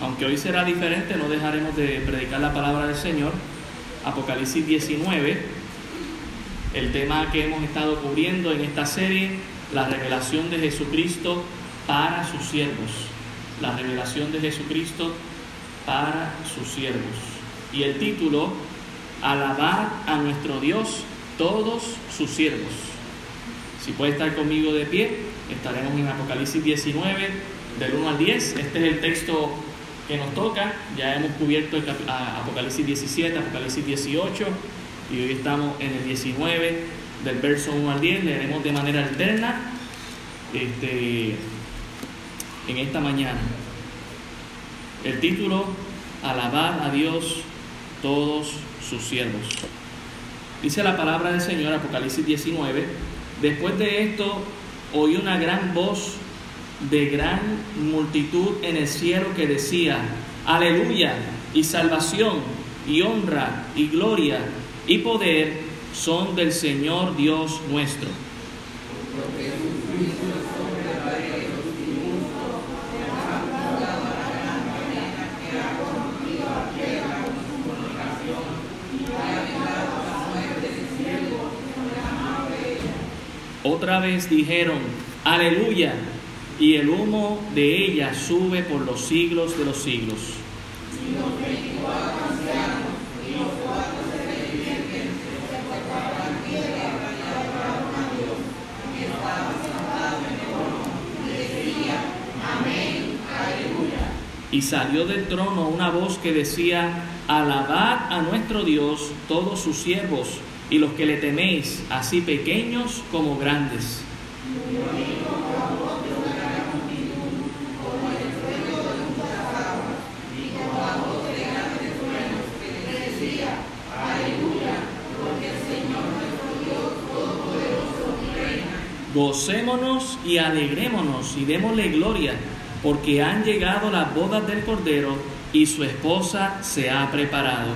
aunque hoy será diferente, no dejaremos de predicar la palabra del Señor. Apocalipsis 19, el tema que hemos estado cubriendo en esta serie, la revelación de Jesucristo para sus siervos. La revelación de Jesucristo para sus siervos. Y el título, Alabar a nuestro Dios todos sus siervos. Si puede estar conmigo de pie, estaremos en Apocalipsis 19, del 1 al 10. Este es el texto que nos toca. Ya hemos cubierto Apocalipsis 17, Apocalipsis 18 y hoy estamos en el 19 del verso 1 al 10. Leeremos de manera alterna este, en esta mañana. El título, Alabar a Dios todos sus siervos. Dice la palabra del Señor, Apocalipsis 19, después de esto oí una gran voz de gran multitud en el cielo que decía, aleluya, y salvación, y honra, y gloria, y poder son del Señor Dios nuestro. Otra vez dijeron, aleluya, y el humo de ella sube por los siglos de los siglos. Y salió del trono una voz que decía, alabad a nuestro Dios todos sus siervos y los que le teméis, así pequeños como grandes. Gocémonos y alegrémonos y démosle gloria, porque han llegado las bodas del Cordero y su esposa se ha preparado.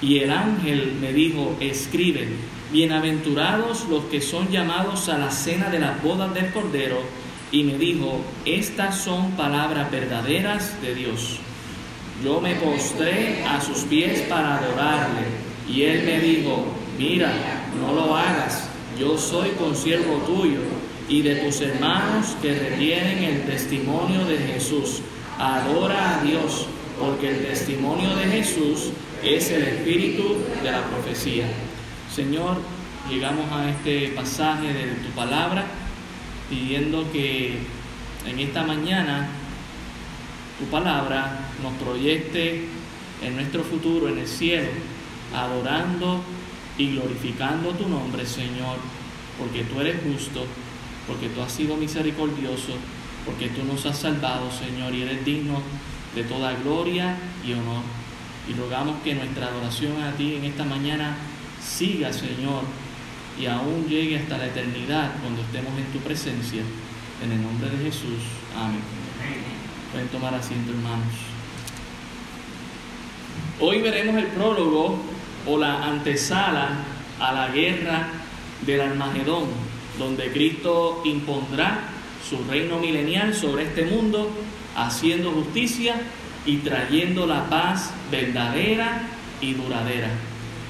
Y el ángel me dijo, escribe, bienaventurados los que son llamados a la cena de las bodas del Cordero y me dijo, estas son palabras verdaderas de Dios. Yo me postré a sus pies para adorarle y él me dijo, mira, no lo hagas, yo soy consiervo tuyo y de tus hermanos que retienen el testimonio de Jesús. Adora a Dios, porque el testimonio de Jesús es el espíritu de la profecía. Señor, llegamos a este pasaje de tu palabra pidiendo que en esta mañana tu palabra nos proyecte en nuestro futuro, en el cielo, adorando y glorificando tu nombre, Señor, porque tú eres justo, porque tú has sido misericordioso, porque tú nos has salvado, Señor, y eres digno de toda gloria y honor. Y rogamos que nuestra adoración a ti en esta mañana siga, Señor, y aún llegue hasta la eternidad cuando estemos en tu presencia. En el nombre de Jesús. Amén. Pueden tomar asiento, hermanos. Hoy veremos el prólogo o la antesala a la guerra del Armagedón, donde Cristo impondrá su reino milenial sobre este mundo, haciendo justicia y trayendo la paz verdadera y duradera.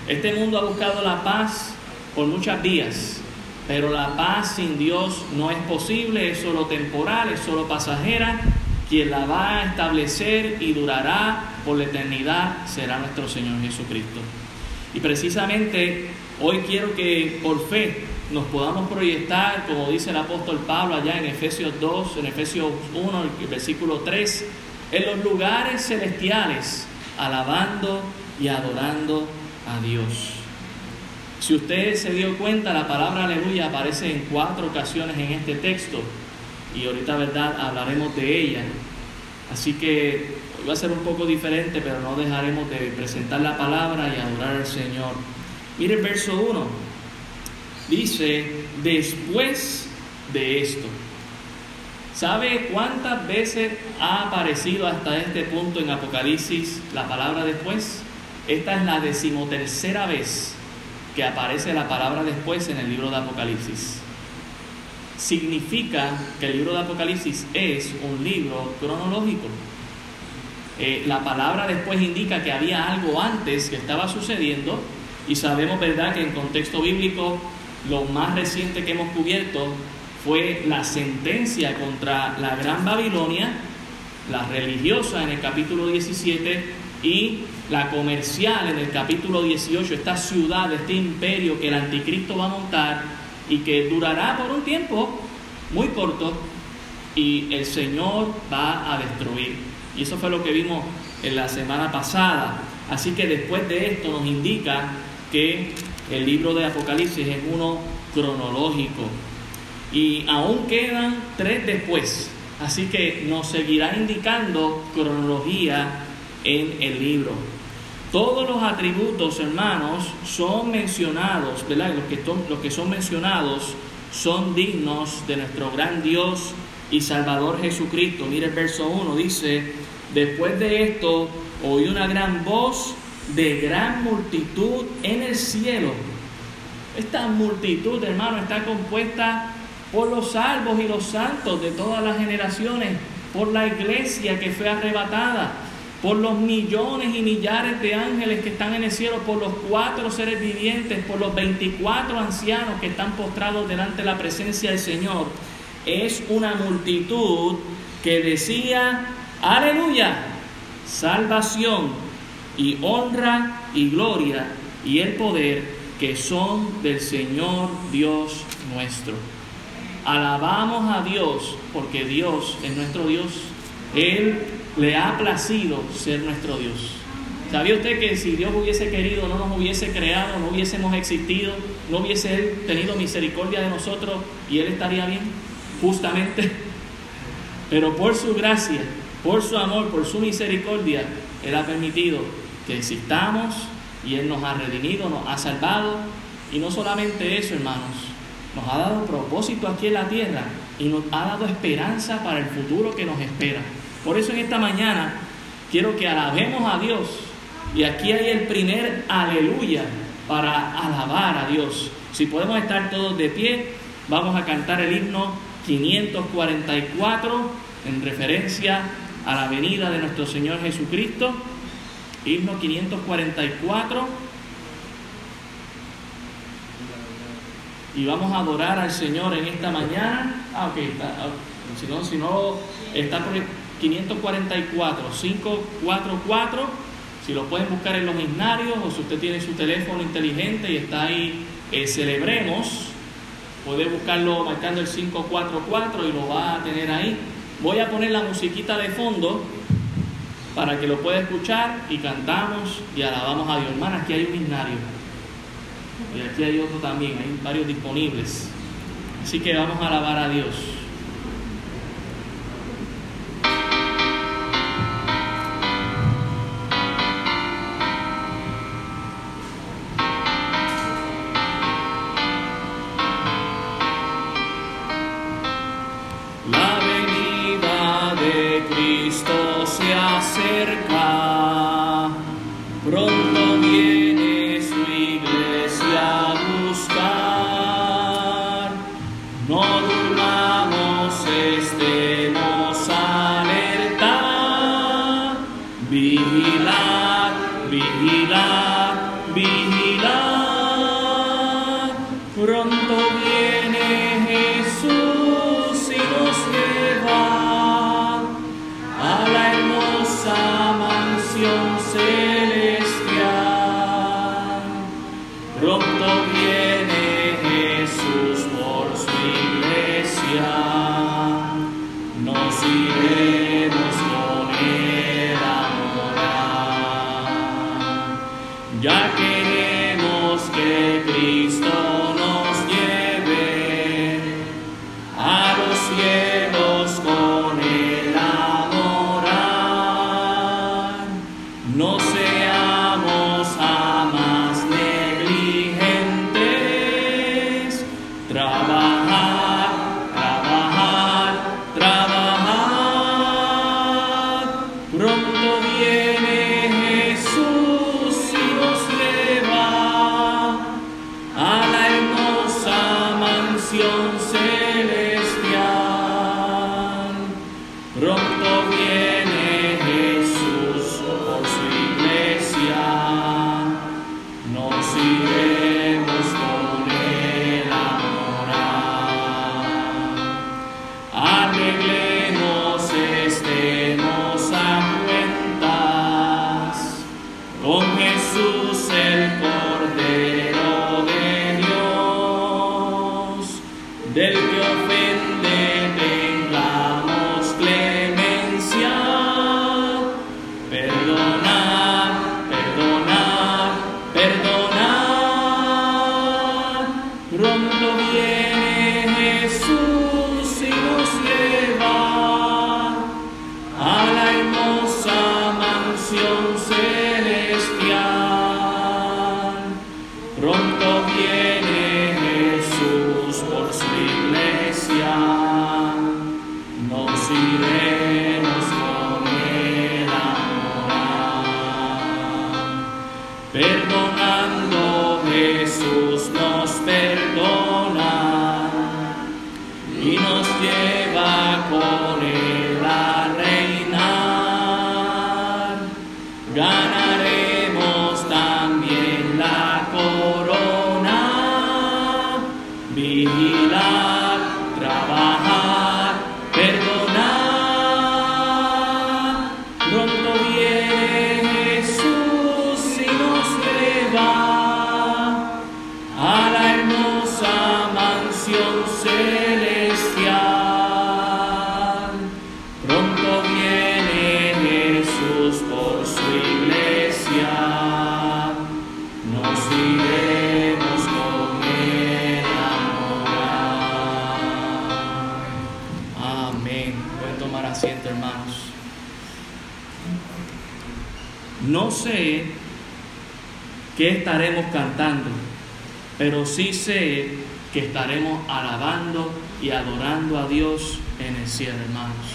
Este mundo ha buscado la paz por muchas vías, pero la paz sin Dios no es posible, es solo temporal, es solo pasajera. Quien la va a establecer y durará por la eternidad será nuestro Señor Jesucristo. Y precisamente hoy quiero que por fe nos podamos proyectar, como dice el apóstol Pablo allá en Efesios 2, en Efesios 1, el versículo 3, en los lugares celestiales, alabando y adorando a Dios. Si usted se dio cuenta, la palabra aleluya aparece en cuatro ocasiones en este texto y ahorita, ¿verdad?, hablaremos de ella. Así que hoy va a ser un poco diferente, pero no dejaremos de presentar la palabra y adorar al Señor. Mire el verso 1. Dice, después de esto. ¿Sabe cuántas veces ha aparecido hasta este punto en Apocalipsis la palabra después? esta es la decimotercera vez que aparece la palabra después en el libro de Apocalipsis. Significa que el libro de Apocalipsis es un libro cronológico. Eh, la palabra después indica que había algo antes que estaba sucediendo y sabemos, ¿verdad?, que en contexto bíblico lo más reciente que hemos cubierto fue la sentencia contra la Gran Babilonia, la religiosa en el capítulo 17 y la comercial en el capítulo 18, esta ciudad, este imperio que el anticristo va a montar y que durará por un tiempo muy corto y el Señor va a destruir. Y eso fue lo que vimos en la semana pasada. Así que después de esto nos indica que el libro de Apocalipsis es uno cronológico. Y aún quedan tres después. Así que nos seguirá indicando cronología en el libro. Todos los atributos, hermanos, son mencionados, ¿verdad? Los que, son mencionados son dignos de nuestro gran Dios y Salvador Jesucristo. Mire el verso 1, dice, después de esto oí una gran voz de gran multitud en el cielo. Esta multitud, hermano, está compuesta por los salvos y los santos de todas las generaciones, por la iglesia que fue arrebatada, por los millones y millares de ángeles que están en el cielo, por los cuatro seres vivientes, por los 24 ancianos que están postrados delante de la presencia del Señor. Es una multitud que decía, aleluya, salvación y honra y gloria y el poder que son del Señor Dios nuestro. Alabamos a Dios porque Dios es nuestro Dios. Él le ha placido ser nuestro Dios. ¿Sabía usted que si Dios hubiese querido, no nos hubiese creado, no hubiésemos existido, no hubiese Él tenido misericordia de nosotros y Él estaría bien? Justamente. Pero por su gracia, por su amor, por su misericordia, Él ha permitido que existamos y Él nos ha redimido, nos ha salvado. Y no solamente eso, hermanos, nos ha dado propósito aquí en la tierra y nos ha dado esperanza para el futuro que nos espera. Por eso en esta mañana quiero que alabemos a Dios. Y aquí hay el primer aleluya para alabar a Dios. Si podemos estar todos de pie, vamos a cantar el himno 544 en referencia a la venida de nuestro Señor Jesucristo. Himno 544. Y vamos a adorar al Señor en esta mañana. Ah, ok, está, ah, si no, si no, está 544, 544. Si lo pueden buscar en los himnarios o si usted tiene su teléfono inteligente y está ahí, eh, celebremos. Puede buscarlo marcando el 544 y lo va a tener ahí. Voy a poner la musiquita de fondo para que lo pueda escuchar y cantamos y alabamos a Dios. Hermanas, aquí hay un himnario y aquí hay otro también, hay varios disponibles. Así que vamos a alabar a Dios. Pero sí sé que estaremos alabando y adorando a Dios en el cielo, hermanos.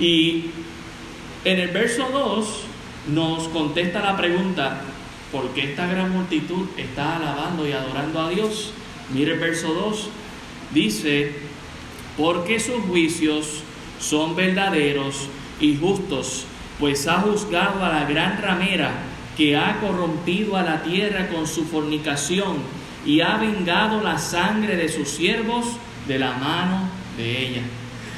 Y en el verso 2 nos contesta la pregunta, ¿por qué esta gran multitud está alabando y adorando a Dios? Mire el verso 2, dice, porque sus juicios son verdaderos y justos, pues ha juzgado a la gran ramera que ha corrompido a la tierra con su fornicación y ha vengado la sangre de sus siervos de la mano de ella.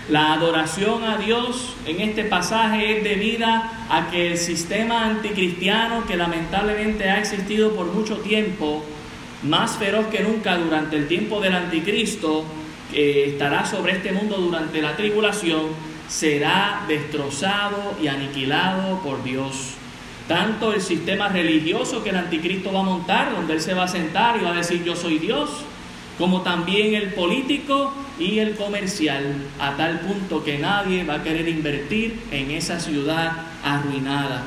La adoración a Dios en este pasaje es debida a que el sistema anticristiano que lamentablemente ha existido por mucho tiempo, más feroz que nunca durante el tiempo del anticristo, que estará sobre este mundo durante la tribulación, será destrozado y aniquilado por Dios. Tanto el sistema religioso que el anticristo va a montar, donde él se va a sentar y va a decir yo soy Dios, como también el político y el comercial, a tal punto que nadie va a querer invertir en esa ciudad arruinada.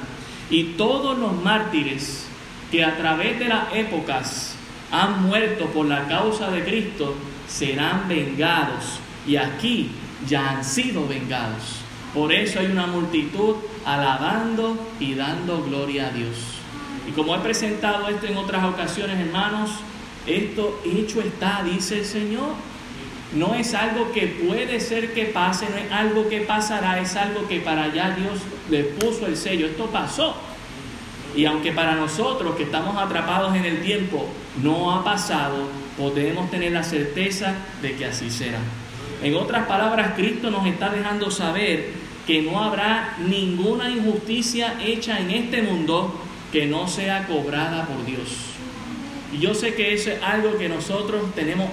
Y todos los mártires que a través de las épocas han muerto por la causa de Cristo serán vengados. Y aquí ya han sido vengados. Por eso hay una multitud alabando y dando gloria a Dios. Y como he presentado esto en otras ocasiones, hermanos, esto hecho está, dice el Señor. No es algo que puede ser que pase, no es algo que pasará, es algo que para allá Dios le puso el sello. Esto pasó. Y aunque para nosotros que estamos atrapados en el tiempo no ha pasado, podemos tener la certeza de que así será. En otras palabras, Cristo nos está dejando saber que no habrá ninguna injusticia hecha en este mundo que no sea cobrada por Dios. Y yo sé que eso es algo que nosotros tenemos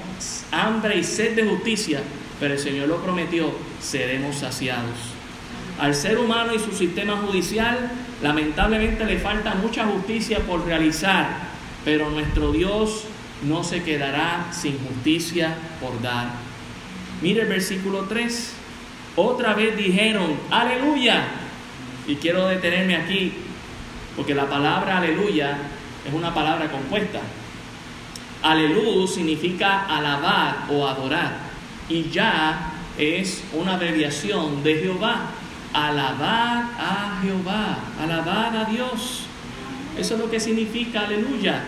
hambre y sed de justicia, pero el Señor lo prometió, seremos saciados. Al ser humano y su sistema judicial, lamentablemente le falta mucha justicia por realizar, pero nuestro Dios no se quedará sin justicia por dar. Mire el versículo 3. Otra vez dijeron, aleluya. Y quiero detenerme aquí, porque la palabra aleluya es una palabra compuesta. Aleluya significa alabar o adorar. Y ya es una abreviación de Jehová. Alabar a Jehová, alabar a Dios. Eso es lo que significa aleluya.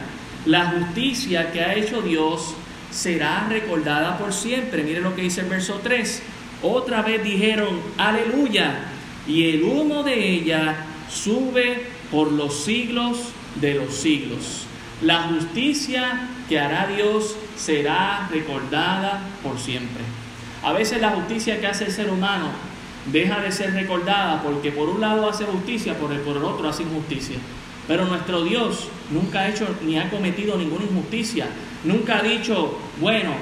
La justicia que ha hecho Dios será recordada por siempre. Mire lo que dice el verso 3. Otra vez dijeron, aleluya, y el humo de ella sube por los siglos de los siglos. La justicia que hará Dios será recordada por siempre. A veces la justicia que hace el ser humano deja de ser recordada porque por un lado hace justicia, por el, otro hace injusticia. Pero nuestro Dios nunca ha hecho ni ha cometido ninguna injusticia. Nunca ha dicho, bueno,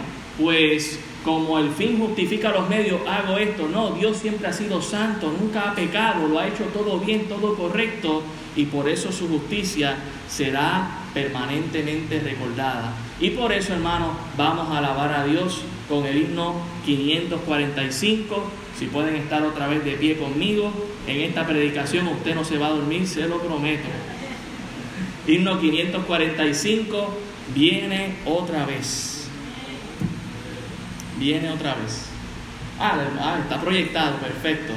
pues como el fin justifica los medios, hago esto. No, Dios siempre ha sido santo, nunca ha pecado, lo ha hecho todo bien, todo correcto y por eso su justicia será permanentemente recordada. Y por eso, hermanos, vamos a alabar a Dios con el himno 545. Si pueden estar otra vez de pie conmigo, en esta predicación usted no se va a dormir, se lo prometo. Himno 545 viene otra vez. Viene otra vez. Ah, ah está proyectado, perfecto.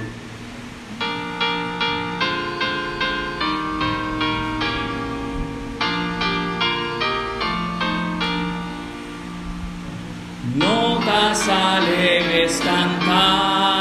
Notas alegres cantar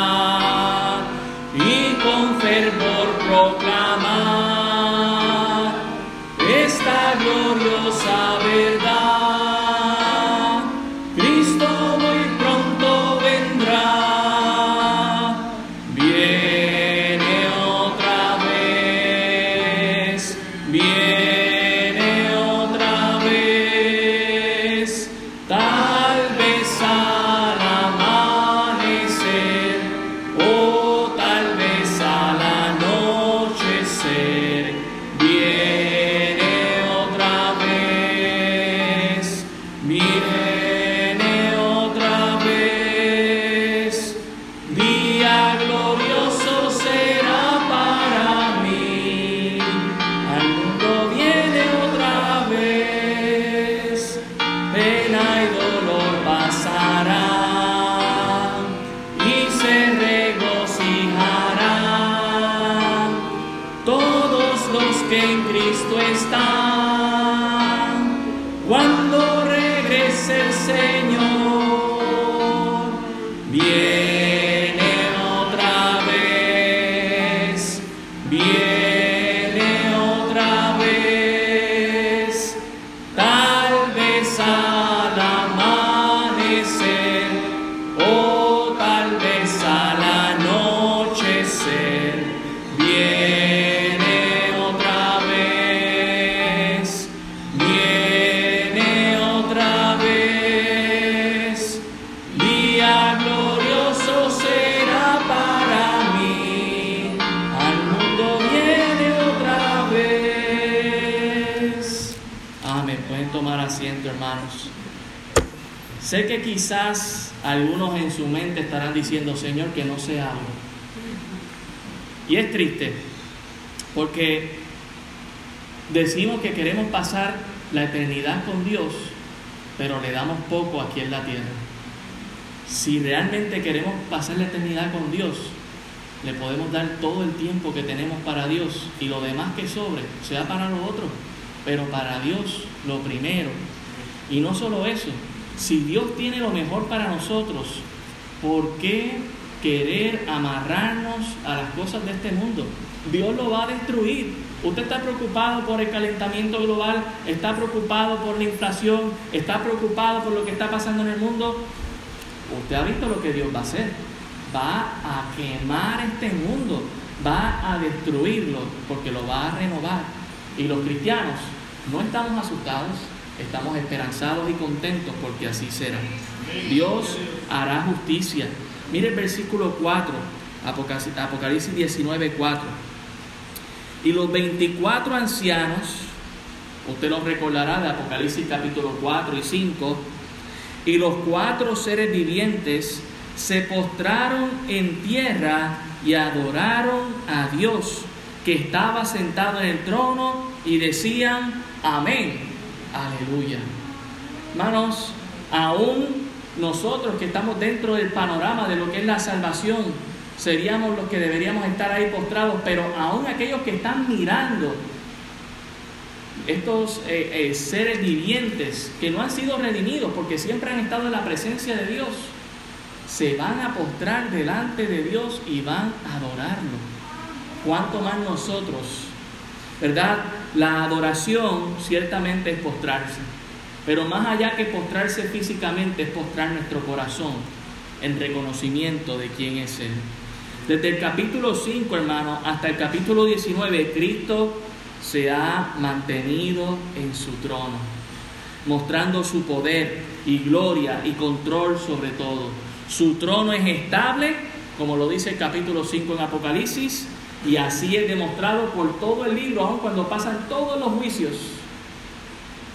quizás algunos en su mente estarán diciendo, Señor, que no se hable. Y es triste, porque decimos que queremos pasar la eternidad con Dios, pero le damos poco aquí en la tierra. Si realmente queremos pasar la eternidad con Dios, le podemos dar todo el tiempo que tenemos para Dios y lo demás que sobre sea para lo otro, pero para Dios lo primero. Y no solo eso, si Dios tiene lo mejor para nosotros, ¿por qué querer amarrarnos a las cosas de este mundo? Dios lo va a destruir. Usted está preocupado por el calentamiento global, está preocupado por la inflación, está preocupado por lo que está pasando en el mundo. Usted ha visto lo que Dios va a hacer. Va a quemar este mundo, va a destruirlo porque lo va a renovar. Y los cristianos no estamos asustados, estamos esperanzados y contentos porque así será. Dios hará justicia. Mire el versículo 4, Apocalipsis 19, 4. Y los 24 ancianos, usted los recordará de Apocalipsis capítulo 4 y 5, y los cuatro seres vivientes se postraron en tierra y adoraron a Dios que estaba sentado en el trono y decían amén, aleluya. Hermanos, aún nosotros que estamos dentro del panorama de lo que es la salvación, seríamos los que deberíamos estar ahí postrados, pero aún aquellos que están mirando estos eh, eh, seres vivientes que no han sido redimidos porque siempre han estado en la presencia de Dios, se van a postrar delante de Dios y van a adorarlo. ¿Cuánto más nosotros? ¿Verdad? La adoración ciertamente es postrarse, pero más allá que postrarse físicamente es postrar nuestro corazón en reconocimiento de quién es Él. Desde el capítulo 5, hermano, hasta el capítulo 19, Cristo se ha mantenido en su trono, mostrando su poder y gloria y control sobre todo. Su trono es estable, como lo dice el capítulo 5 en Apocalipsis, y así es demostrado por todo el libro, aun cuando pasan todos los juicios.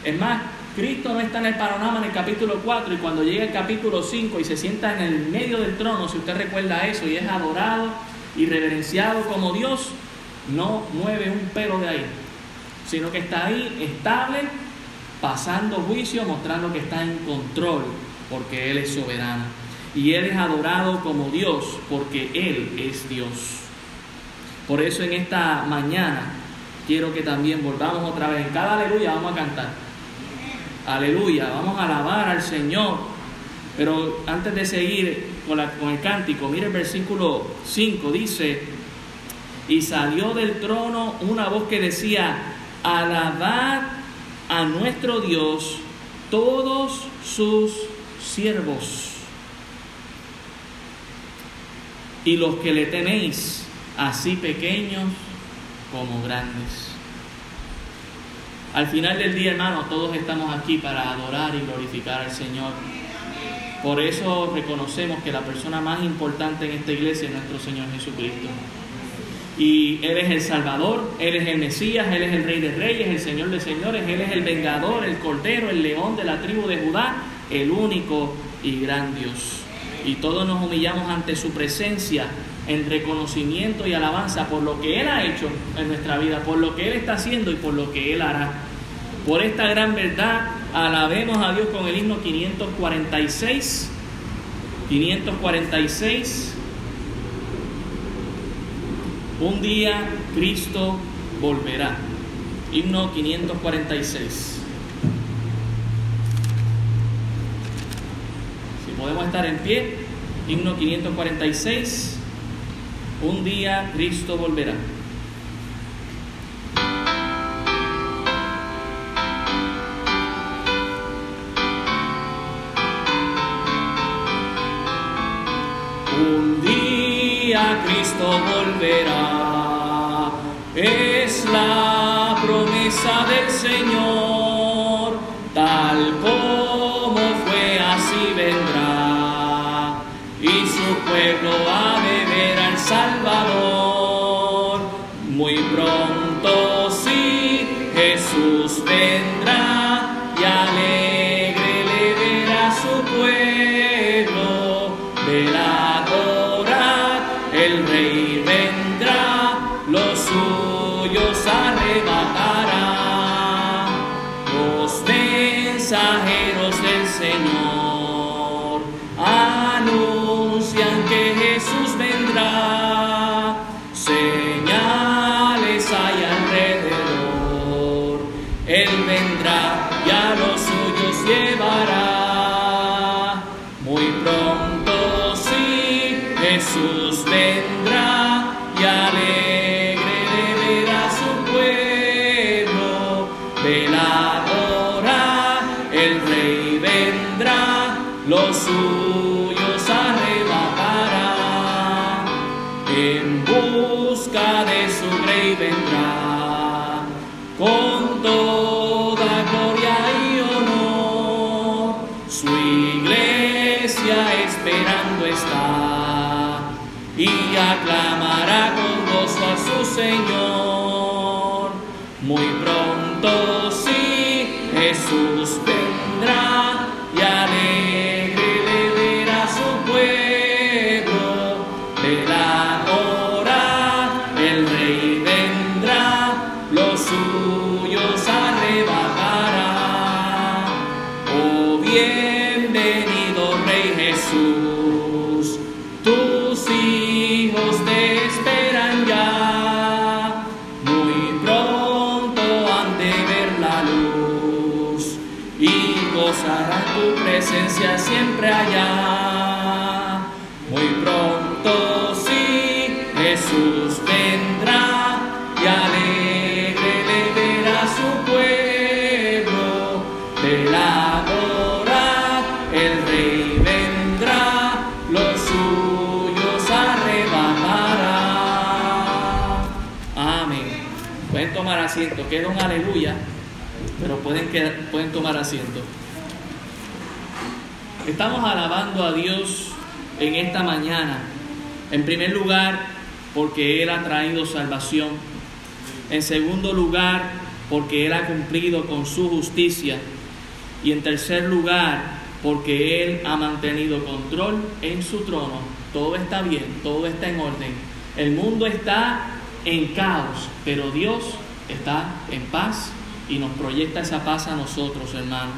Es más, Cristo no está en el panorama en el capítulo 4 y cuando llega el capítulo 5 y se sienta en el medio del trono, si usted recuerda eso, y es adorado y reverenciado como Dios, no mueve un pelo de ahí, sino que está ahí estable, pasando juicio, mostrando que está en control, porque Él es soberano. Y Él es adorado como Dios, porque Él es Dios. Por eso en esta mañana quiero que también volvamos otra vez. En cada aleluya vamos a cantar. Aleluya, vamos a alabar al Señor. Pero antes de seguir con, el cántico, mire el versículo 5, dice, y salió del trono una voz que decía, alabad a nuestro Dios todos sus siervos y los que le tenéis, así pequeños como grandes. Al final del día, hermano, todos estamos aquí para adorar y glorificar al Señor. Por eso reconocemos que la persona más importante en esta iglesia es nuestro Señor Jesucristo. Y Él es el Salvador, Él es el Mesías, Él es el Rey de Reyes, el Señor de Señores, Él es el vengador, el Cordero, el León de la tribu de Judá, el único y gran Dios. Y todos nos humillamos ante su presencia en reconocimiento y alabanza por lo que Él ha hecho en nuestra vida, por lo que Él está haciendo y por lo que Él hará. Por esta gran verdad, alabemos a Dios con el himno 546. 546. Un día Cristo volverá. Himno 546. Si podemos estar en pie, himno 546. Un día Cristo volverá. Cristo volverá. Es la promesa del Señor, tal como fue, así vendrá. Y su pueblo Salvador. Muy pronto sí, Jesús vendrá y alegre le verá su pueblo. Verá el rey vendrá, los suyos arrebatará. tu presencia siempre allá. Muy pronto sí, Jesús vendrá y alegre le verá su pueblo. Del adorar el rey vendrá, los suyos arrebatará. Amén. Pueden tomar asiento, queda un aleluya pero pueden, quedar, pueden tomar asiento. Estamos alabando a Dios en esta mañana. En primer lugar, porque Él ha traído salvación. En segundo lugar, porque Él ha cumplido con su justicia. Y en tercer lugar, porque Él ha mantenido control en su trono. Todo está bien, todo está en orden. El mundo está en caos, pero Dios está en paz y nos proyecta esa paz a nosotros, hermanos.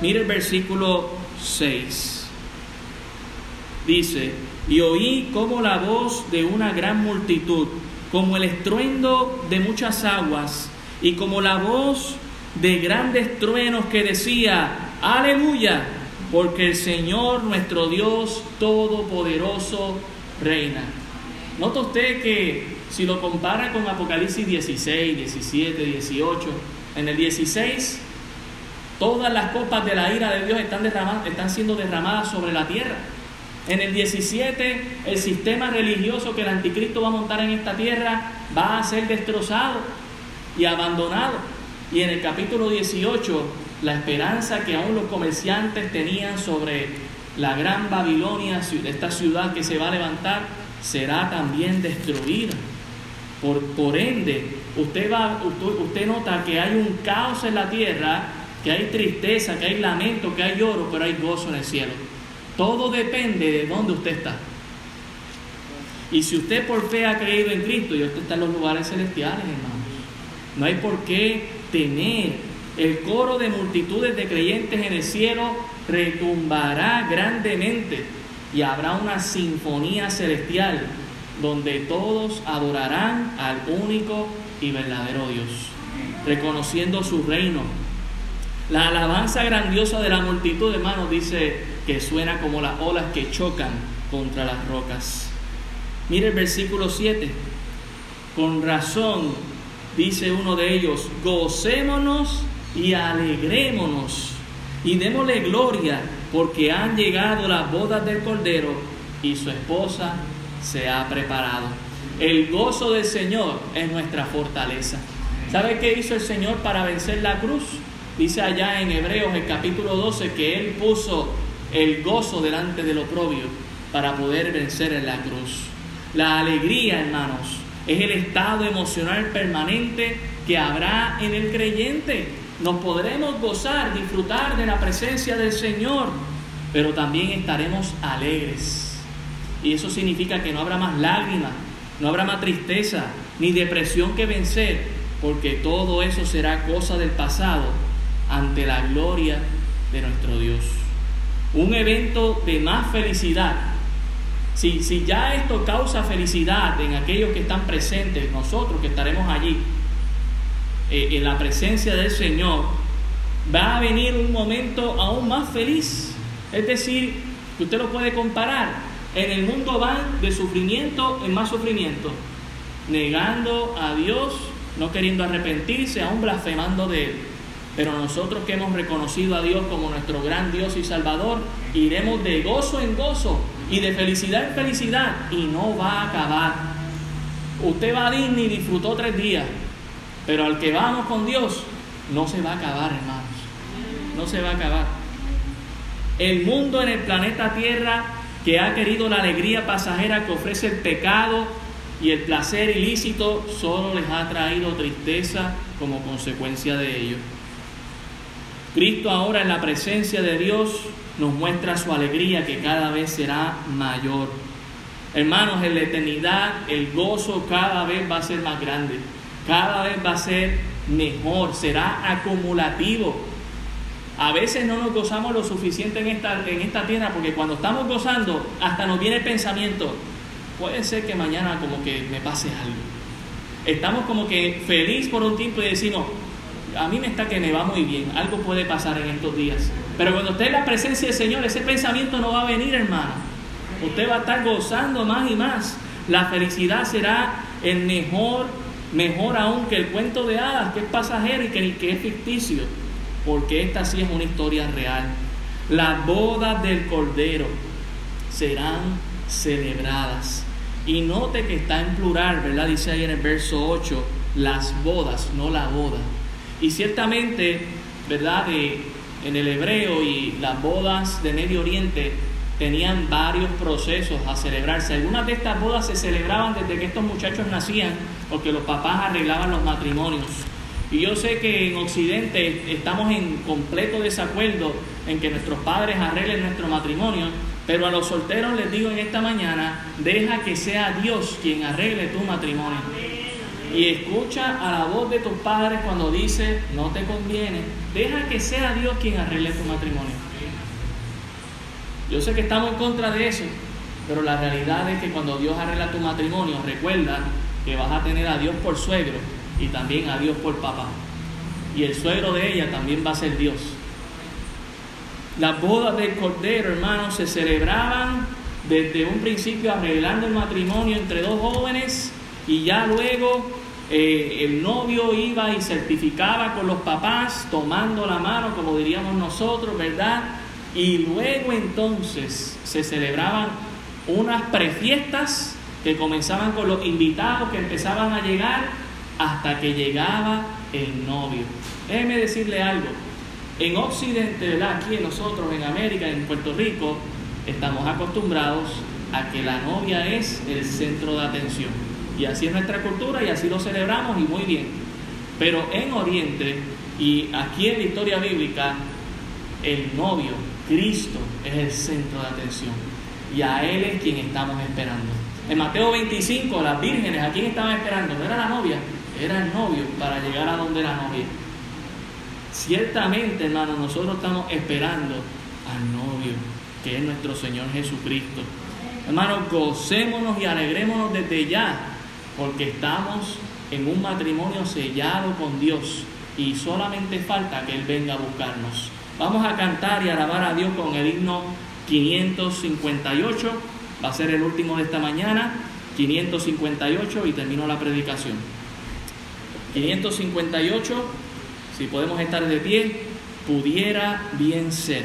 Mire el versículo 6. Dice, y oí como la voz de una gran multitud, como el estruendo de muchas aguas, y como la voz de grandes truenos que decía, aleluya, porque el Señor nuestro Dios Todopoderoso reina. Nota usted que si lo compara con Apocalipsis 16, 17, 18, en el 16 todas las copas de la ira de Dios están, están siendo derramadas sobre la tierra. En el 17 el sistema religioso que el anticristo va a montar en esta tierra va a ser destrozado y abandonado. Y en el capítulo 18 la esperanza que aún los comerciantes tenían sobre la gran Babilonia, esta ciudad que se va a levantar, será también destruida. Por, por ende, usted, va, usted, nota que hay un caos en la tierra, que hay tristeza, que hay lamento, que hay lloro, pero hay gozo en el cielo. Todo depende de dónde usted está. Y si usted por fe ha creído en Cristo, y usted está en los lugares celestiales, hermanos, no hay por qué tener el coro de multitudes de creyentes en el cielo retumbará grandemente y habrá una sinfonía celestial donde todos adorarán al único y verdadero Dios, reconociendo su reino. La alabanza grandiosa de la multitud, hermanos, dice que suena como las olas que chocan contra las rocas. Mire el versículo 7. Con razón, dice uno de ellos, gocémonos y alegrémonos y démosle gloria porque han llegado las bodas del Cordero y su esposa se ha preparado. El gozo del Señor es nuestra fortaleza. ¿Sabe qué hizo el Señor para vencer la cruz? Dice allá en Hebreos el capítulo 12 que Él puso el gozo delante del oprobio para poder vencer en la cruz. La alegría, hermanos, es el estado emocional permanente que habrá en el creyente nos podremos gozar, disfrutar de la presencia del Señor, pero también estaremos alegres. Y eso significa que no habrá más lágrimas, no habrá más tristeza, ni depresión que vencer, porque todo eso será cosa del pasado ante la gloria de nuestro Dios. Un evento de más felicidad. Si, si ya esto causa felicidad en aquellos que están presentes, nosotros que estaremos allí, eh, en la presencia del Señor, va a venir un momento aún más feliz. Es decir, que usted lo puede comparar. En el mundo van de sufrimiento en más sufrimiento, negando a Dios, no queriendo arrepentirse, aún blasfemando de Él. Pero nosotros que hemos reconocido a Dios como nuestro gran Dios y Salvador, iremos de gozo en gozo y de felicidad en felicidad y no va a acabar. Usted va a Disney y disfrutó tres días, pero al que vamos con Dios, no se va a acabar, hermanos. No se va a acabar. El mundo en el planeta Tierra que ha querido la alegría pasajera que ofrece el pecado y el placer ilícito, solo les ha traído tristeza como consecuencia de ello. Cristo ahora en la presencia de Dios nos muestra su alegría que cada vez será mayor. Hermanos, en la eternidad el gozo cada vez va a ser más grande cada vez va a ser mejor, será acumulativo. A veces no nos gozamos lo suficiente en esta, en esta tierra porque cuando estamos gozando hasta nos viene el pensamiento, puede ser que mañana como que me pase algo. Estamos como que feliz por un tiempo y decimos, a mí me está que me va muy bien, algo puede pasar en estos días. Pero cuando esté en la presencia del Señor, ese pensamiento no va a venir, hermano. Usted va a estar gozando más y más. La felicidad será el mejor Mejor aún que el cuento de hadas, que es pasajero y que, que es ficticio, porque esta sí es una historia real. Las bodas del Cordero serán celebradas. Y note que está en plural, ¿verdad? Dice ahí en el verso 8, las bodas, no la boda. Y ciertamente, ¿verdad? en el hebreo y las bodas de Medio Oriente tenían varios procesos a celebrarse. Algunas de estas bodas se celebraban desde que estos muchachos nacían, porque los papás arreglaban los matrimonios. Y yo sé que en Occidente estamos en completo desacuerdo en que nuestros padres arreglen nuestro matrimonio, pero a los solteros les digo en esta mañana, deja que sea Dios quien arregle tu matrimonio. Y escucha a la voz de tus padres cuando dice, no te conviene, deja que sea Dios quien arregle tu matrimonio. Yo sé que estamos en contra de eso, pero la realidad es que cuando Dios arregla tu matrimonio, recuerda que vas a tener a Dios por suegro y también a Dios por papá. Y el suegro de ella también va a ser Dios. Las bodas del Cordero, hermanos, se celebraban desde un principio arreglando el matrimonio entre dos jóvenes y ya luego eh, el novio iba y certificaba con los papás, tomando la mano, como diríamos nosotros, ¿verdad? Y luego entonces se celebraban unas prefiestas que comenzaban con los invitados que empezaban a llegar hasta que llegaba el novio. Déjeme decirle algo. En Occidente, ¿verdad? aquí nosotros, en América, en Puerto Rico, estamos acostumbrados a que la novia es el centro de atención. Y así es nuestra cultura y así lo celebramos y muy bien. Pero en Oriente y aquí en la historia bíblica, el novio Cristo es el centro de atención y a Él es quien estamos esperando. En Mateo 25, las vírgenes, ¿a quién estaban esperando? No era la novia, era el novio para llegar a donde la novia. Ciertamente, hermano, nosotros estamos esperando al novio, que es nuestro Señor Jesucristo. Hermanos, gocémonos y alegrémonos desde ya, porque estamos en un matrimonio sellado con Dios y solamente falta que Él venga a buscarnos. Vamos a cantar y alabar a Dios con el himno 558. Va a ser el último de esta mañana. 558 y termino la predicación. 558, si podemos estar de pie, pudiera bien ser.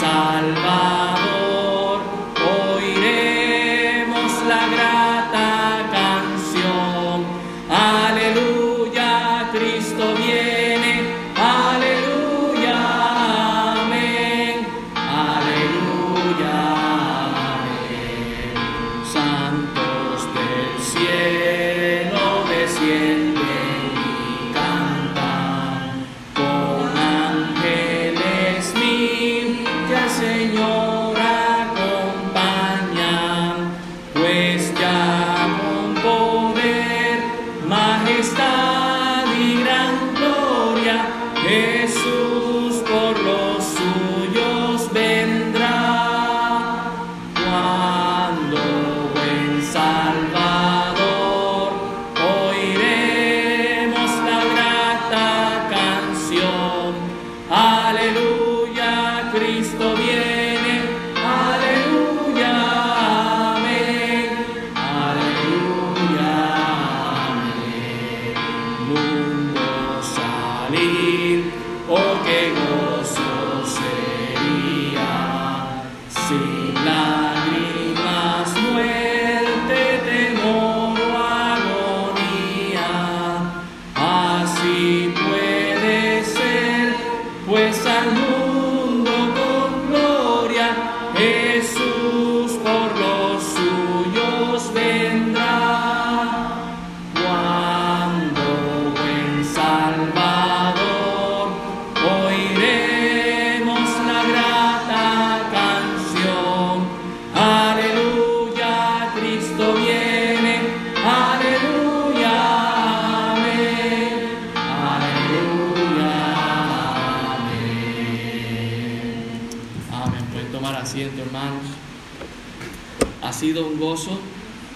salvar.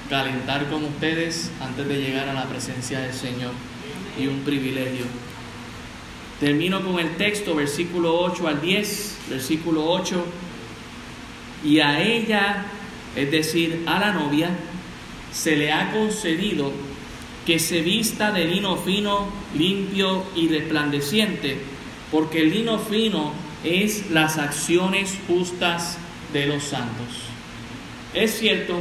Calentar con ustedes antes de llegar a la presencia del Señor y un privilegio. Termino con el texto, versículo 8 al 10, versículo 8. Y a ella, es decir, a la novia, se le ha concedido que se vista de lino fino, limpio y resplandeciente, porque el lino fino es las acciones justas de los santos. Es cierto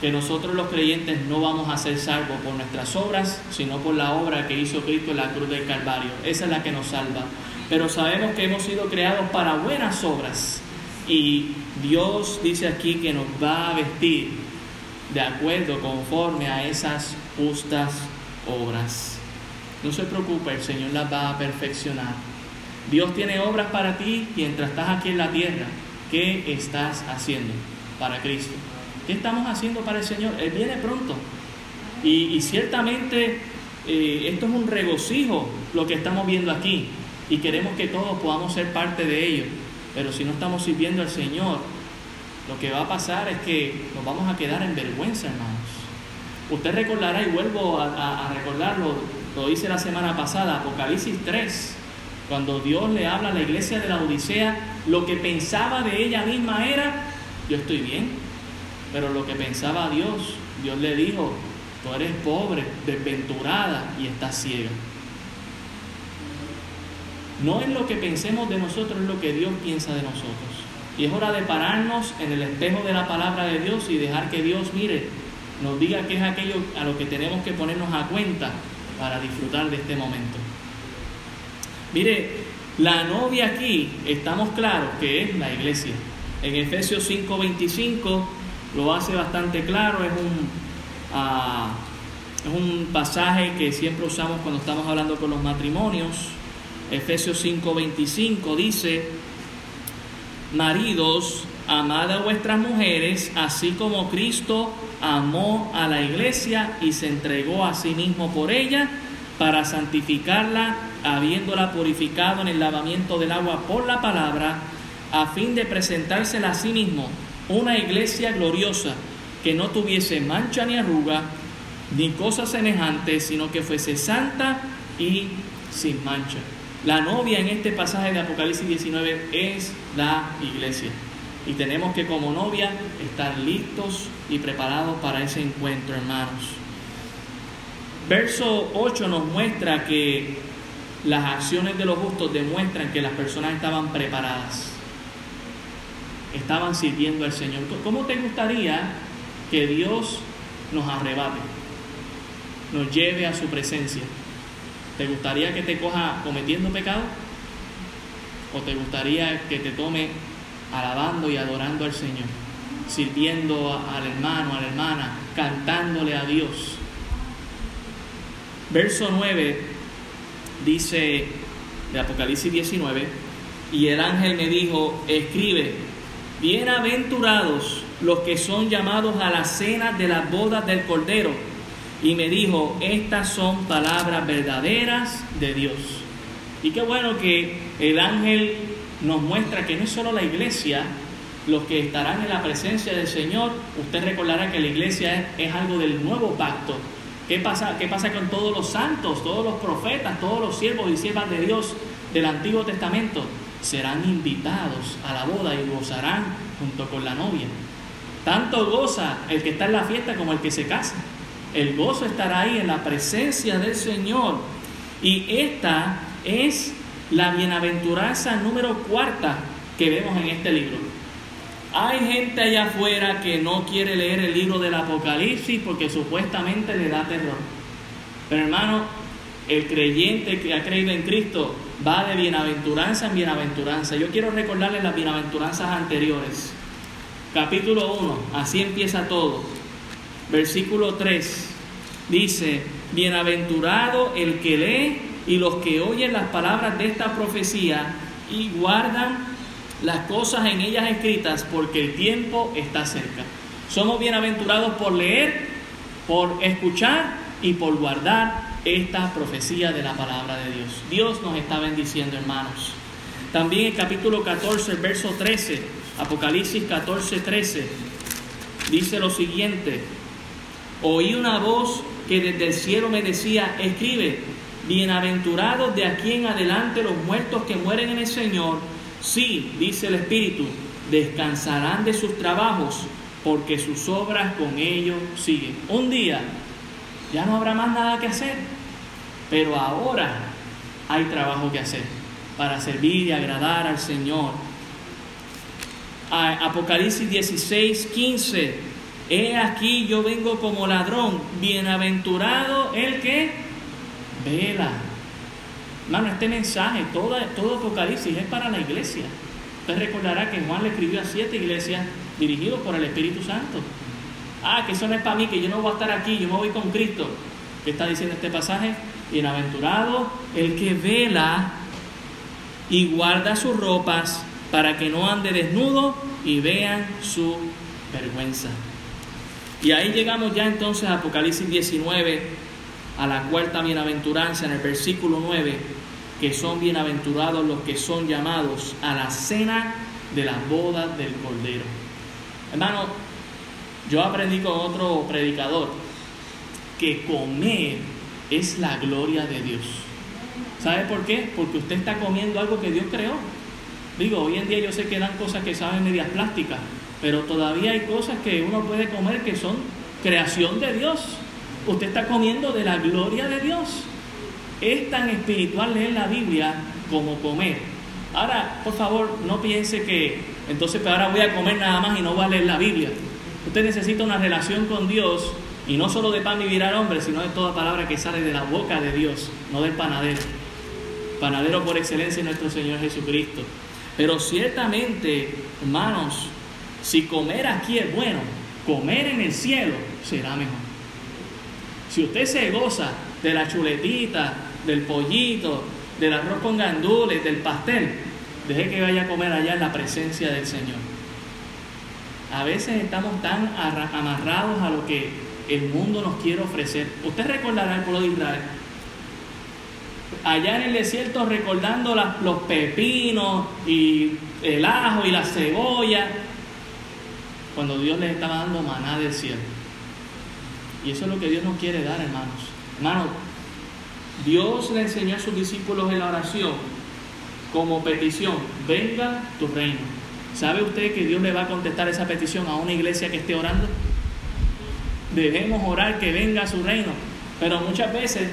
que nosotros los creyentes no vamos a ser salvos por nuestras obras, sino por la obra que hizo Cristo en la cruz del Calvario. Esa es la que nos salva. Pero sabemos que hemos sido creados para buenas obras y Dios dice aquí que nos va a vestir de acuerdo, conforme a esas justas obras. No se preocupe, el Señor las va a perfeccionar. Dios tiene obras para ti mientras estás aquí en la tierra. ¿Qué estás haciendo para Cristo? ¿Qué estamos haciendo para el Señor? Él viene pronto. Y, ciertamente eh, esto es un regocijo lo que estamos viendo aquí. Y queremos que todos podamos ser parte de ello. Pero si no estamos sirviendo al Señor, lo que va a pasar es que nos vamos a quedar en vergüenza, hermanos. Usted recordará, y vuelvo a, a recordarlo, lo hice la semana pasada, Apocalipsis 3, cuando Dios le habla a la iglesia de la Odisea, lo que pensaba de ella misma era, yo estoy bien, pero lo que pensaba Dios, Dios le dijo, tú eres pobre, desventurada y estás ciega. No es lo que pensemos de nosotros, es lo que Dios piensa de nosotros. Y es hora de pararnos en el espejo de la palabra de Dios y dejar que Dios mire, nos diga qué es aquello a lo que tenemos que ponernos a cuenta para disfrutar de este momento. Mire, la novia aquí, estamos claros que es la iglesia. En Efesios 5:25 lo hace bastante claro, es un, ah, es un pasaje que siempre usamos cuando estamos hablando con los matrimonios. Efesios 5:25 dice, maridos, amad a vuestras mujeres, así como Cristo amó a la iglesia y se entregó a sí mismo por ella, para santificarla, habiéndola purificado en el lavamiento del agua por la palabra, a fin de presentársela a sí mismo una iglesia gloriosa que no tuviese mancha ni arruga, ni cosa semejante, sino que fuese santa y sin mancha. La novia en este pasaje de Apocalipsis 19 es la iglesia. Y tenemos que como novia estar listos y preparados para ese encuentro, hermanos. Verso 8 nos muestra que las acciones de los justos demuestran que las personas estaban preparadas estaban sirviendo al Señor. ¿Cómo te gustaría que Dios nos arrebate, nos lleve a su presencia? ¿Te gustaría que te coja cometiendo pecado? ¿O te gustaría que te tome alabando y adorando al Señor? Sirviendo al hermano, a la hermana, cantándole a Dios. Verso 9 dice de Apocalipsis 19, y el ángel me dijo, escribe, Bienaventurados los que son llamados a la cena de las bodas del Cordero. Y me dijo, estas son palabras verdaderas de Dios. Y qué bueno que el ángel nos muestra que no es solo la iglesia los que estarán en la presencia del Señor. Usted recordará que la iglesia es, algo del nuevo pacto. ¿Qué pasa, ¿Qué pasa con todos los santos, todos los profetas, todos los siervos y siervas de Dios del Antiguo Testamento? Serán invitados a la boda y gozarán junto con la novia. Tanto goza el que está en la fiesta como el que se casa. El gozo estará ahí en la presencia del Señor. Y esta es la bienaventuranza número cuarta que vemos en este libro. Hay gente allá afuera que no quiere leer el libro del Apocalipsis porque supuestamente le da terror. Pero hermano, el creyente que ha creído en Cristo va de bienaventuranza en bienaventuranza. Yo quiero recordarles las bienaventuranzas anteriores. Capítulo 1, así empieza todo. Versículo 3 dice, bienaventurado el que lee y los que oyen las palabras de esta profecía y guardan las cosas en ellas escritas porque el tiempo está cerca. Somos bienaventurados por leer, por escuchar y por guardar esta profecía de la palabra de Dios. Dios nos está bendiciendo, hermanos. También el capítulo 14, verso 13, Apocalipsis 14, 13, dice lo siguiente, oí una voz que desde el cielo me decía, escribe, bienaventurados de aquí en adelante los muertos que mueren en el Señor, sí, dice el Espíritu, descansarán de sus trabajos, porque sus obras con ellos siguen. Un día ya no habrá más nada que hacer, pero ahora hay trabajo que hacer para servir y agradar al Señor. Apocalipsis 16, 15. He aquí yo vengo como ladrón, bienaventurado el que vela. Hermano, este mensaje, todo, Apocalipsis es para la iglesia. Usted recordará que Juan le escribió a siete iglesias dirigidos por el Espíritu Santo. Ah, que eso no es para mí, que yo no voy a estar aquí, yo me voy con Cristo. ¿Qué está diciendo este pasaje? Bienaventurado el que vela y guarda sus ropas para que no ande desnudo y vean su vergüenza. Y ahí llegamos ya entonces a Apocalipsis 19, a la cuarta bienaventuranza en el versículo 9, que son bienaventurados los que son llamados a la cena de la boda del Cordero. Hermano, yo aprendí con otro predicador que comer es la gloria de Dios. ¿Sabe por qué? Porque usted está comiendo algo que Dios creó. Digo, hoy en día yo sé que dan cosas que saben medias plásticas, pero todavía hay cosas que uno puede comer que son creación de Dios. Usted está comiendo de la gloria de Dios. Es tan espiritual leer la Biblia como comer. Ahora, por favor, no piense que entonces pues, ahora voy a comer nada más y no voy a leer la Biblia. Usted necesita una relación con Dios y no solo de pan vivirá el hombre, sino de toda palabra que sale de la boca de Dios, no del panadero. Panadero por excelencia es nuestro Señor Jesucristo. Pero ciertamente, hermanos, si comer aquí es bueno, comer en el cielo será mejor. Si usted se goza de la chuletita, del pollito, del arroz con gandules, del pastel, deje que vaya a comer allá en la presencia del Señor. A veces estamos tan amarrados a lo que el mundo nos quiere ofrecer. Usted recordará el pueblo de Israel. Allá en el desierto recordando los pepinos y el ajo y la cebolla, cuando Dios les estaba dando maná del cielo. Y eso es lo que Dios nos quiere dar, hermanos. Hermanos, Dios le enseñó a sus discípulos en la oración como petición, venga tu reino. ¿Sabe usted que Dios le va a contestar esa petición a una iglesia que esté orando? Debemos orar que venga su reino. Pero muchas veces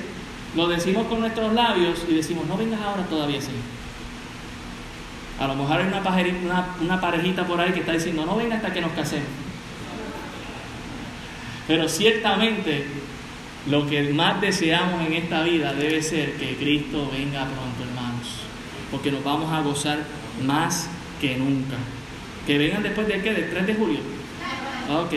lo decimos con nuestros labios y decimos, no vengas ahora todavía, Señor. A lo mejor hay una, una parejita por ahí que está diciendo, no venga hasta que nos casemos. Pero ciertamente lo que más deseamos en esta vida debe ser que Cristo venga pronto, hermanos, porque nos vamos a gozar más que nunca. Que vengan después de qué? Del 3 de julio. Ok.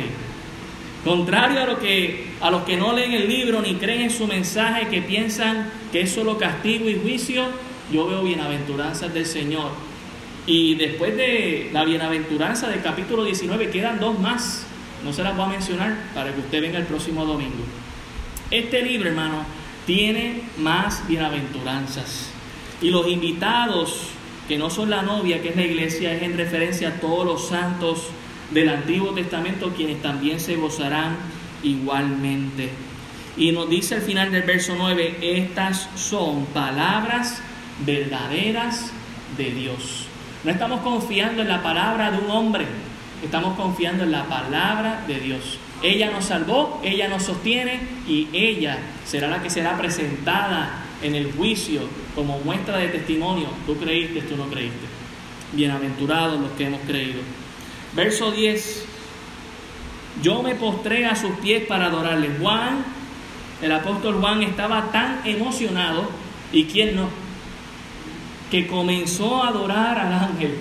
Contrario a, lo que, a los que no leen el libro ni creen en su mensaje, que piensan que es solo castigo y juicio, yo veo bienaventuranzas del Señor. Y después de la bienaventuranza del capítulo 19 quedan dos más. No se las voy a mencionar para que usted venga el próximo domingo. Este libro, hermano, tiene más bienaventuranzas. Y los invitados, que no son la novia, que es la iglesia, es en referencia a todos los santos del Antiguo Testamento, quienes también se gozarán igualmente. Y nos dice al final del verso 9, estas son palabras verdaderas de Dios. No estamos confiando en la palabra de un hombre, estamos confiando en la palabra de Dios. Ella nos salvó, ella nos sostiene y ella será la que será presentada en el juicio como muestra de testimonio. Tú creíste, tú no creíste. Bienaventurados los que hemos creído. Verso 10. Yo me postré a sus pies para adorarle. Juan, el apóstol Juan estaba tan emocionado, y quién no, que comenzó a adorar al ángel.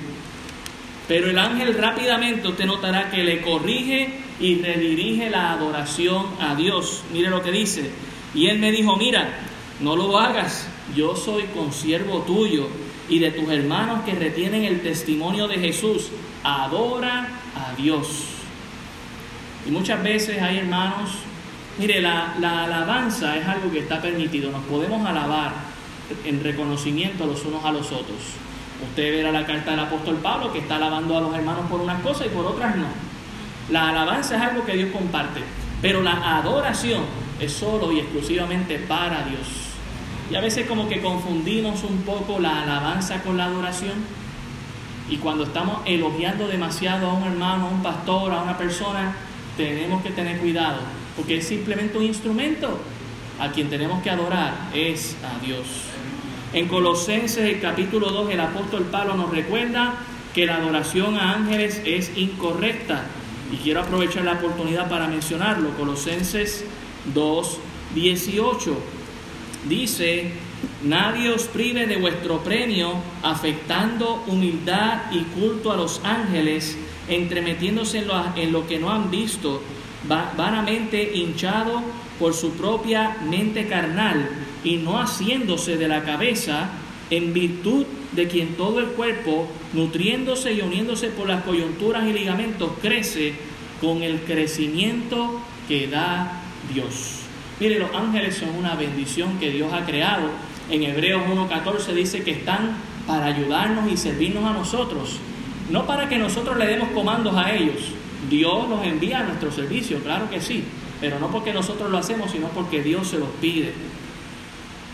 Pero el ángel rápidamente usted notará que le corrige y redirige la adoración a Dios. Mire lo que dice. Y él me dijo, mira, no lo hagas, yo soy consiervo tuyo y de tus hermanos que retienen el testimonio de Jesús. Adora a Dios. Y muchas veces hay hermanos, mire, la, la alabanza es algo que está permitido, nos podemos alabar en reconocimiento los unos a los otros. Usted verá la carta del apóstol Pablo que está alabando a los hermanos por unas cosas y por otras no. La alabanza es algo que Dios comparte, pero la adoración es solo y exclusivamente para Dios. Y a veces como que confundimos un poco la alabanza con la adoración. Y cuando estamos elogiando demasiado a un hermano, a un pastor, a una persona, tenemos que tener cuidado, porque es simplemente un instrumento. A quien tenemos que adorar es a Dios. En Colosenses el capítulo 2 el apóstol Pablo nos recuerda que la adoración a ángeles es incorrecta. Y quiero aprovechar la oportunidad para mencionarlo. Colosenses 2, 18. Dice, nadie os prive de vuestro premio, afectando humildad y culto a los ángeles, entremetiéndose en lo, en lo que no han visto, vanamente hinchado por su propia mente carnal y no haciéndose de la cabeza en virtud de quien todo el cuerpo, nutriéndose y uniéndose por las coyunturas y ligamentos, crece con el crecimiento que da Dios. Mire, los ángeles son una bendición que Dios ha creado. En Hebreos 1.14 dice que están para ayudarnos y servirnos a nosotros, no para que nosotros le demos comandos a ellos. Dios los envía a nuestro servicio, claro que sí, pero no porque nosotros lo hacemos, sino porque Dios se los pide.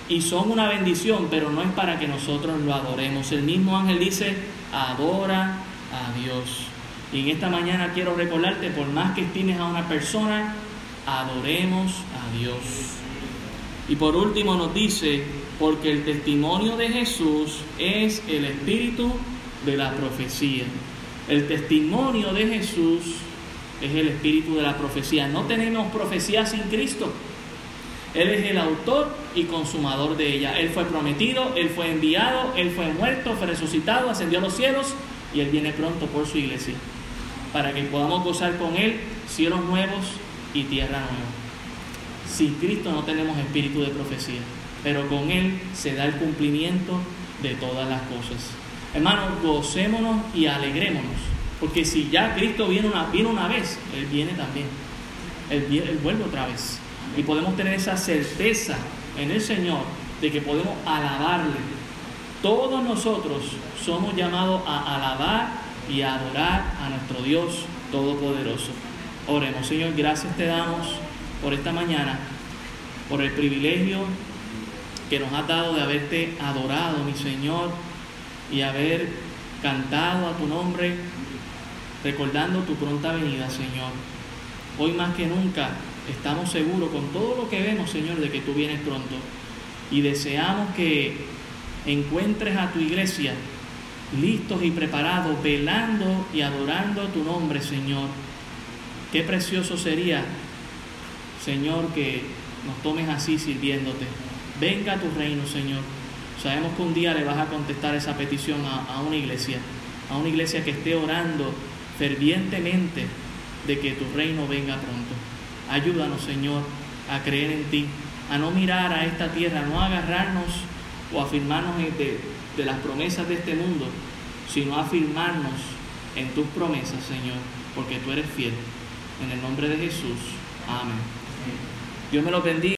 Y son una bendición, pero no es para que nosotros lo adoremos. El mismo ángel dice, adora a Dios. Y en esta mañana quiero recordarte, por más que estimes a una persona, adoremos a Dios. Y por último nos dice, porque el testimonio de Jesús es el espíritu de la profecía. El testimonio de Jesús es el espíritu de la profecía. No tenemos profecía sin Cristo. Él es el autor y consumador de ella. Él fue prometido, Él fue enviado, Él fue muerto, fue resucitado, ascendió a los cielos y Él viene pronto por su iglesia. Para que podamos gozar con Él cielos nuevos y tierra nueva. Sin Cristo no tenemos espíritu de profecía, pero con Él se da el cumplimiento de todas las cosas. Hermanos, gocémonos y alegrémonos, porque si ya Cristo viene una, viene una vez, Él viene también. Él, vuelve otra vez. Y podemos tener esa certeza en el Señor de que podemos alabarle. Todos nosotros somos llamados a alabar y a adorar a nuestro Dios Todopoderoso. Oremos, Señor, gracias te damos por esta mañana, por el privilegio que nos has dado de haberte adorado, mi Señor, y haber cantado a tu nombre, recordando tu pronta venida, Señor. Hoy más que nunca estamos seguros con todo lo que vemos, Señor, de que tú vienes pronto. Y deseamos que encuentres a tu iglesia listos y preparados, velando y adorando tu nombre, Señor. Qué precioso sería, Señor, que nos tomes así sirviéndote. Venga a tu reino, Señor. Sabemos que un día le vas a contestar esa petición a, a una iglesia, a una iglesia que esté orando fervientemente de que tu reino venga pronto. Ayúdanos, Señor, a creer en ti, a no mirar a esta tierra, no agarrarnos o afirmarnos de, de las promesas de este mundo, sino afirmarnos en tus promesas, Señor, porque tú eres fiel. En el nombre de Jesús. Amén. Dios me lo bendiga.